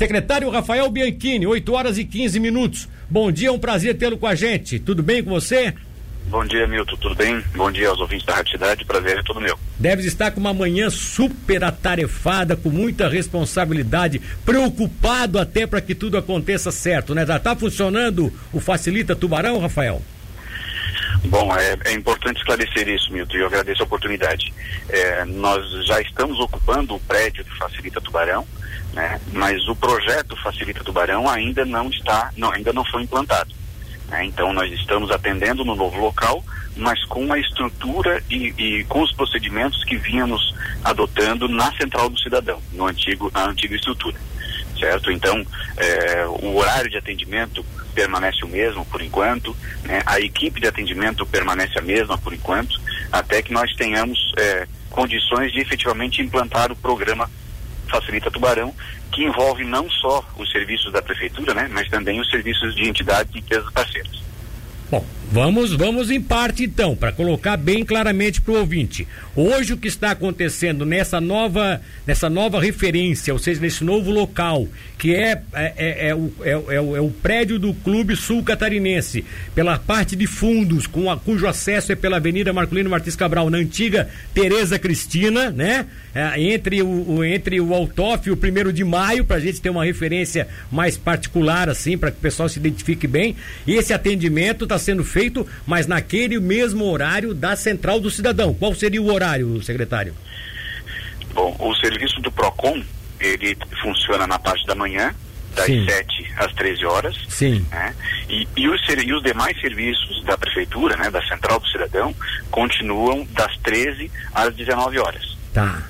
Secretário Rafael Bianchini, 8 horas e 15 minutos. Bom dia, é um prazer tê-lo com a gente. Tudo bem com você? Bom dia, Milton. Tudo bem? Bom dia aos ouvintes da Rádio Cidade. Prazer é todo meu. Deve estar com uma manhã super atarefada, com muita responsabilidade, preocupado até para que tudo aconteça certo, né? Já está funcionando o Facilita Tubarão, Rafael? Bom, é, é, importante esclarecer isso, Milton, e eu agradeço a oportunidade. É, nós já estamos ocupando o prédio do Facilita Tubarão, né? Mas o projeto Facilita Tubarão ainda não está, não, ainda não foi implantado. Né? Então nós estamos atendendo no novo local, mas com a estrutura e, e, com os procedimentos que vínhamos adotando na Central do Cidadão, no antigo, na antiga estrutura. Certo? Então, é, o horário de atendimento permanece o mesmo por enquanto, né? a equipe de atendimento permanece a mesma por enquanto, até que nós tenhamos é, condições de efetivamente implantar o programa Facilita Tubarão, que envolve não só os serviços da prefeitura, né, mas também os serviços de entidades e empresas parceiras. Bom, vamos, vamos em parte então, para colocar bem claramente para o ouvinte. Hoje o que está acontecendo nessa nova, nessa nova referência, ou seja, nesse novo local, que é, é, é, é o, é, é, o, é o prédio do Clube Sul Catarinense, pela parte de fundos, com a, cujo acesso é pela Avenida Marcolino Martins Cabral, na antiga Tereza Cristina, né? É, entre o, o, entre o Altoff e o primeiro de maio, para a gente ter uma referência mais particular, assim, para que o pessoal se identifique bem. E esse atendimento está sendo feito, mas naquele mesmo horário da Central do Cidadão. Qual seria o horário, secretário? Bom, o serviço do PROCON, ele funciona na parte da manhã, das Sim. 7 às 13 horas. Sim. Né? E, e, os, e os demais serviços da Prefeitura, né, da Central do Cidadão, continuam das 13 às 19 horas. Tá.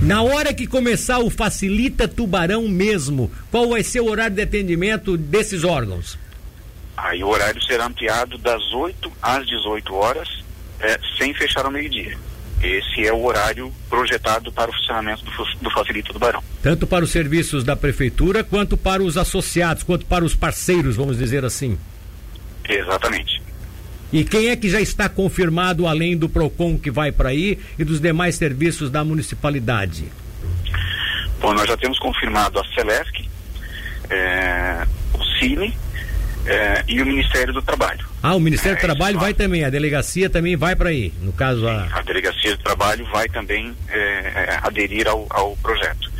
Na hora que começar o Facilita Tubarão mesmo, qual vai ser o horário de atendimento desses órgãos? Aí o horário será ampliado das 8 às 18 horas, é, sem fechar ao meio-dia. Esse é o horário projetado para o funcionamento do, do Facilita do Barão. Tanto para os serviços da Prefeitura, quanto para os associados, quanto para os parceiros, vamos dizer assim. Exatamente. E quem é que já está confirmado, além do PROCON que vai para aí e dos demais serviços da municipalidade? Bom, nós já temos confirmado a Celesc, é, o Cine é, e o Ministério do Trabalho. Ah, o Ministério do é, Trabalho vai também, a delegacia também vai para aí, no caso a... a delegacia do Trabalho vai também é, é, aderir ao, ao projeto.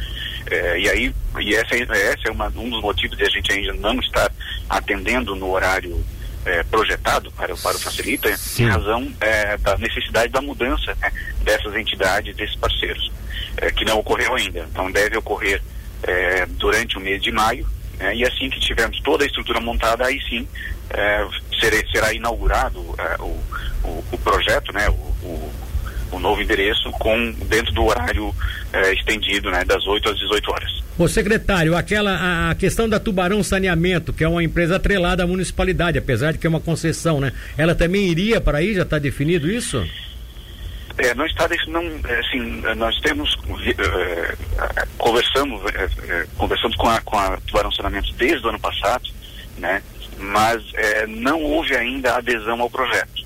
E aí, e essa, essa é uma, um dos motivos de a gente ainda não estar atendendo no horário projetado para, para o Facilita, Sim. em razão da necessidade da mudança né, dessas entidades, desses parceiros, que não ocorreu ainda. Então deve ocorrer durante o mês de maio, né, e assim que tivermos toda a estrutura montada, aí sim é, será, inaugurado é, o, o, o, projeto, né, o, o, o, novo endereço, com, dentro do horário é, estendido né, das 8 às 18 horas. Ô secretário, aquela a questão da Tubarão Saneamento, que é uma empresa atrelada à municipalidade, apesar de que é uma concessão, né? Ela também iria para aí, já está definido isso? É, não está é, assim, nós temos é, conversamos, é, conversamos com a, com a Tubarão Saneamento desde o ano passado, né? mas é, não houve ainda adesão ao projeto,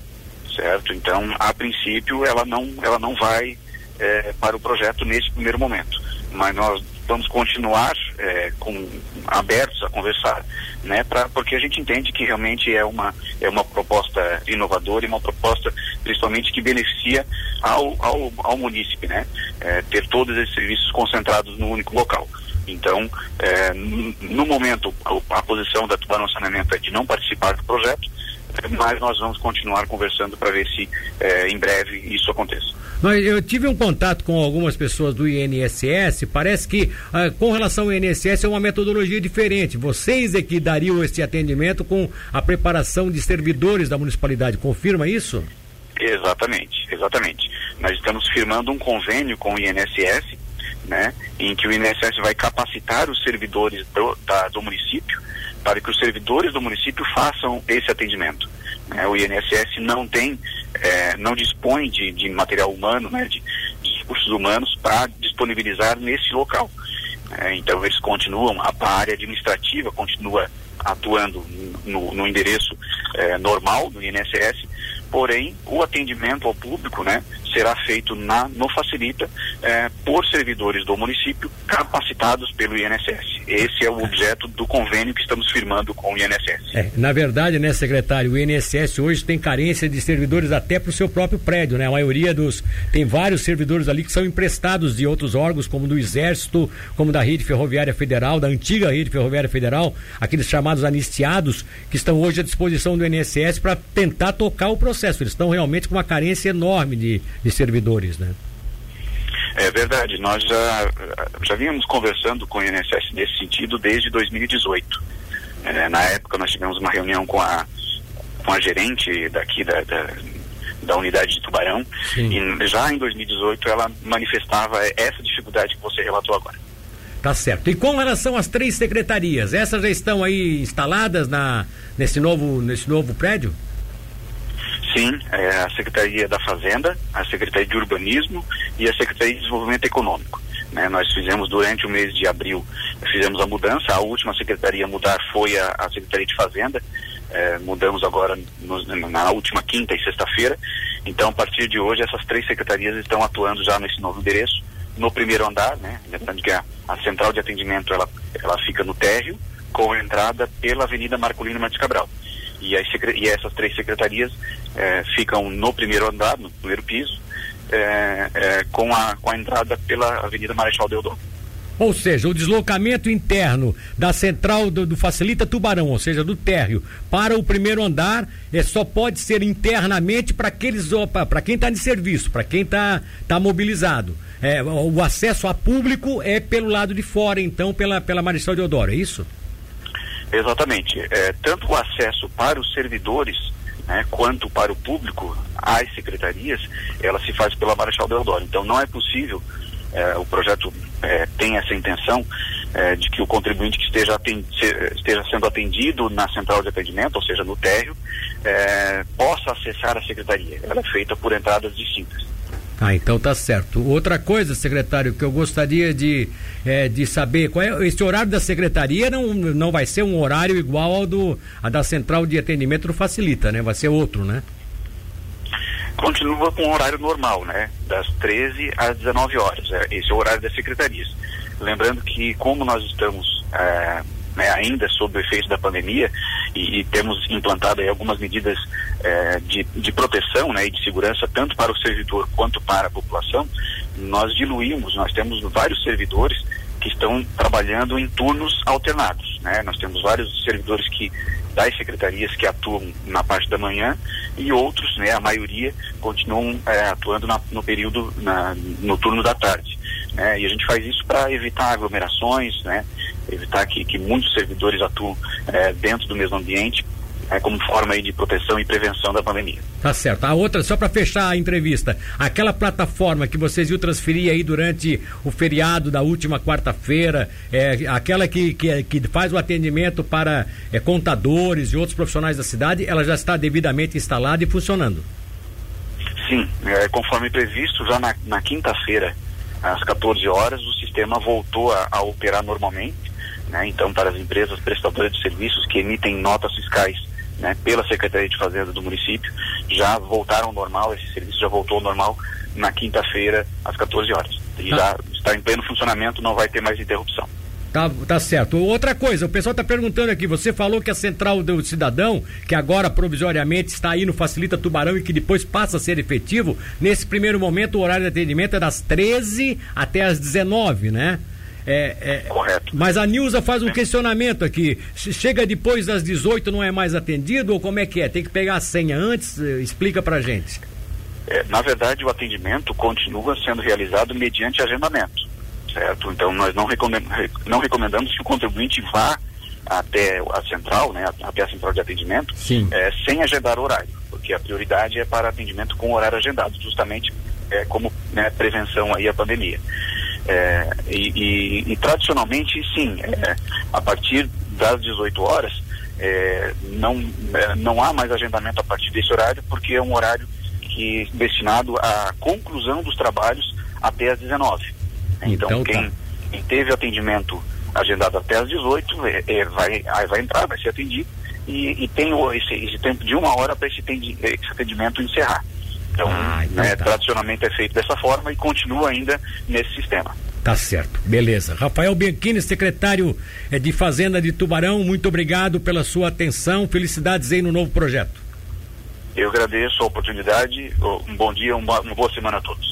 certo? Então, a princípio, ela não, ela não vai é, para o projeto nesse primeiro momento, mas nós vamos continuar é, com, abertos a conversar, né? Pra, porque a gente entende que realmente é uma é uma proposta inovadora e uma proposta principalmente que beneficia ao ao, ao munícipe, né? É, ter todos esses serviços concentrados no único local. Então, é, no momento, a, a, posição da Tubarão Saneamento é de não participar do projeto, mas nós vamos continuar conversando para ver se é, em breve isso aconteça. Eu tive um contato com algumas pessoas do INSS, parece que ah, com relação ao INSS é uma metodologia diferente. Vocês é que dariam esse atendimento com a preparação de servidores da municipalidade, confirma isso? Exatamente, exatamente. Nós estamos firmando um convênio com o INSS né, em que o INSS vai capacitar os servidores do, da, do município para que os servidores do município façam esse atendimento. Né? O INSS não tem, é, não dispõe de, de material humano, né, de, de recursos humanos para disponibilizar nesse local. É, então eles continuam, a, a, área administrativa continua atuando no, no endereço é, normal do INSS, porém o atendimento ao público, né, será feito na, no Facilita é, por servidores do município capacitados pelo INSS. esse é o objeto do convênio que estamos firmando com o INSS. É, na verdade, né, secretário, o INSS hoje tem carência de servidores até para o seu próprio prédio, né? A maioria dos tem vários servidores ali que são emprestados de outros órgãos, como do Exército, como da Rede Ferroviária Federal, da antiga Rede Ferroviária Federal, aqueles chamados anistiados que estão hoje à disposição do INSS para tentar tocar o processo. Eles estão realmente com uma carência enorme de, de servidores, né? É verdade, nós já, já vínhamos conversando com o INSS nesse sentido desde 2018. É, na época nós tivemos uma reunião com a, com a gerente daqui da, da, da unidade de Tubarão Sim. e já em 2018 ela manifestava essa dificuldade que você relatou agora. Tá certo. E com relação às três secretarias, essas já estão aí instaladas na, nesse, novo, nesse novo prédio? Sim, é a Secretaria da Fazenda, a Secretaria de Urbanismo e a Secretaria de Desenvolvimento Econômico. Né, nós fizemos durante o mês de abril, fizemos a mudança, a última secretaria a mudar foi a, a Secretaria de Fazenda, é, mudamos agora no, na última quinta e sexta-feira, então a partir de hoje essas três secretarias estão atuando já nesse novo endereço, no primeiro andar, né, lembrando que a, a central de atendimento ela, ela fica no térreo, com entrada pela Avenida Marcolino Matos Cabral e, as, e essas três secretarias é, ficam no primeiro andar, no primeiro piso, é, é, com, a, com a entrada pela Avenida Marechal Deodoro. Ou seja, o deslocamento interno da central do, do, Facilita Tubarão, ou seja, do térreo, para o primeiro andar, é, só pode ser internamente para aqueles, para quem está de serviço, para quem está tá mobilizado. É, o acesso a público é pelo lado de fora, então, pela, pela Marechal Deodoro, é isso? Exatamente. É, tanto o acesso para os servidores né, quanto para o público às secretarias, ela se faz pela Marechal Deodoro. Então não é possível, é, o projeto é, tem essa intenção é, de que o contribuinte que esteja, esteja, sendo atendido na central de atendimento, ou seja, no térreo, é, possa acessar a secretaria. Ela é feita por entradas distintas. Ah, então tá certo. Outra coisa, secretário, que eu gostaria de, é, de saber, qual é esse horário da secretaria não, não vai ser um horário igual ao do a da central de atendimento do Facilita, né? Vai ser outro, né? Continua com o horário normal, né? Das 13 às 19 horas. É, esse é o horário das secretarias. Lembrando que como nós estamos é, né, ainda sob o efeito da pandemia e, e temos implantado algumas medidas é, de, de proteção né, e de segurança tanto para o servidor quanto para a população, nós diluímos, nós temos vários servidores que estão trabalhando em turnos alternados. Né? Nós temos vários servidores que das secretarias que atuam na parte da manhã e outros, né, a maioria, continuam é, atuando na, no período, na, no turno da tarde. Né? E a gente faz isso para evitar aglomerações, né? Evitar que, que muitos servidores atuem é, dentro do mesmo ambiente, é, como forma aí de proteção e prevenção da pandemia. Tá certo. A outra, só para fechar a entrevista, aquela plataforma que vocês iam transferir aí durante o feriado da última quarta-feira, é, aquela que, que, que, faz o atendimento para é, contadores e outros profissionais da cidade, ela já está devidamente instalada e funcionando? Sim, é, conforme previsto, já na, na quinta-feira, às 14 horas, o sistema voltou a, a operar normalmente. Né? Então, para as empresas prestadoras de serviços que emitem notas fiscais né, pela Secretaria de Fazenda do município, já voltaram ao normal, esse serviço já voltou ao normal na quinta-feira, às 14 horas. E tá. já está em pleno funcionamento, não vai ter mais interrupção. Tá, tá certo. Outra coisa, o pessoal está perguntando aqui, você falou que a central do cidadão, que agora provisoriamente está aí no Facilita Tubarão e que depois passa a ser efetivo, nesse primeiro momento o horário de atendimento é das 13 até as 19, né? É, é, Correto. Mas a Nilza faz um é. questionamento aqui. Chega depois das 18 não é mais atendido ou como é que é? Tem que pegar a senha antes? Eh, explica pra gente. É, na verdade, o atendimento continua sendo realizado mediante agendamento certo? Então nós não, não recomendamos que o contribuinte vá até a central, né, até a central de atendimento, é, sem agendar horário, porque a prioridade é para atendimento com horário agendado, justamente é, como né, prevenção aí à pandemia. É, e, e, e, tradicionalmente, sim, é, a partir das 18 horas, é, não, é, não há mais agendamento a partir desse horário, porque é um horário que destinado à conclusão dos trabalhos até as 19. Então, então quem, tá. quem, teve atendimento agendado até às 18 é, é, vai, vai entrar, vai ser atendido e, e tem esse, esse, tempo de uma hora para esse, esse, atendimento encerrar. Então, ah, então né, tá. tradicionalmente é feito dessa forma e continua ainda nesse sistema. Tá certo, beleza. Rafael Bianchini, secretário eh, de Fazenda de Tubarão, muito obrigado pela sua atenção. Felicidades aí no novo projeto. Eu agradeço a oportunidade. Um bom dia, uma boa semana a todos.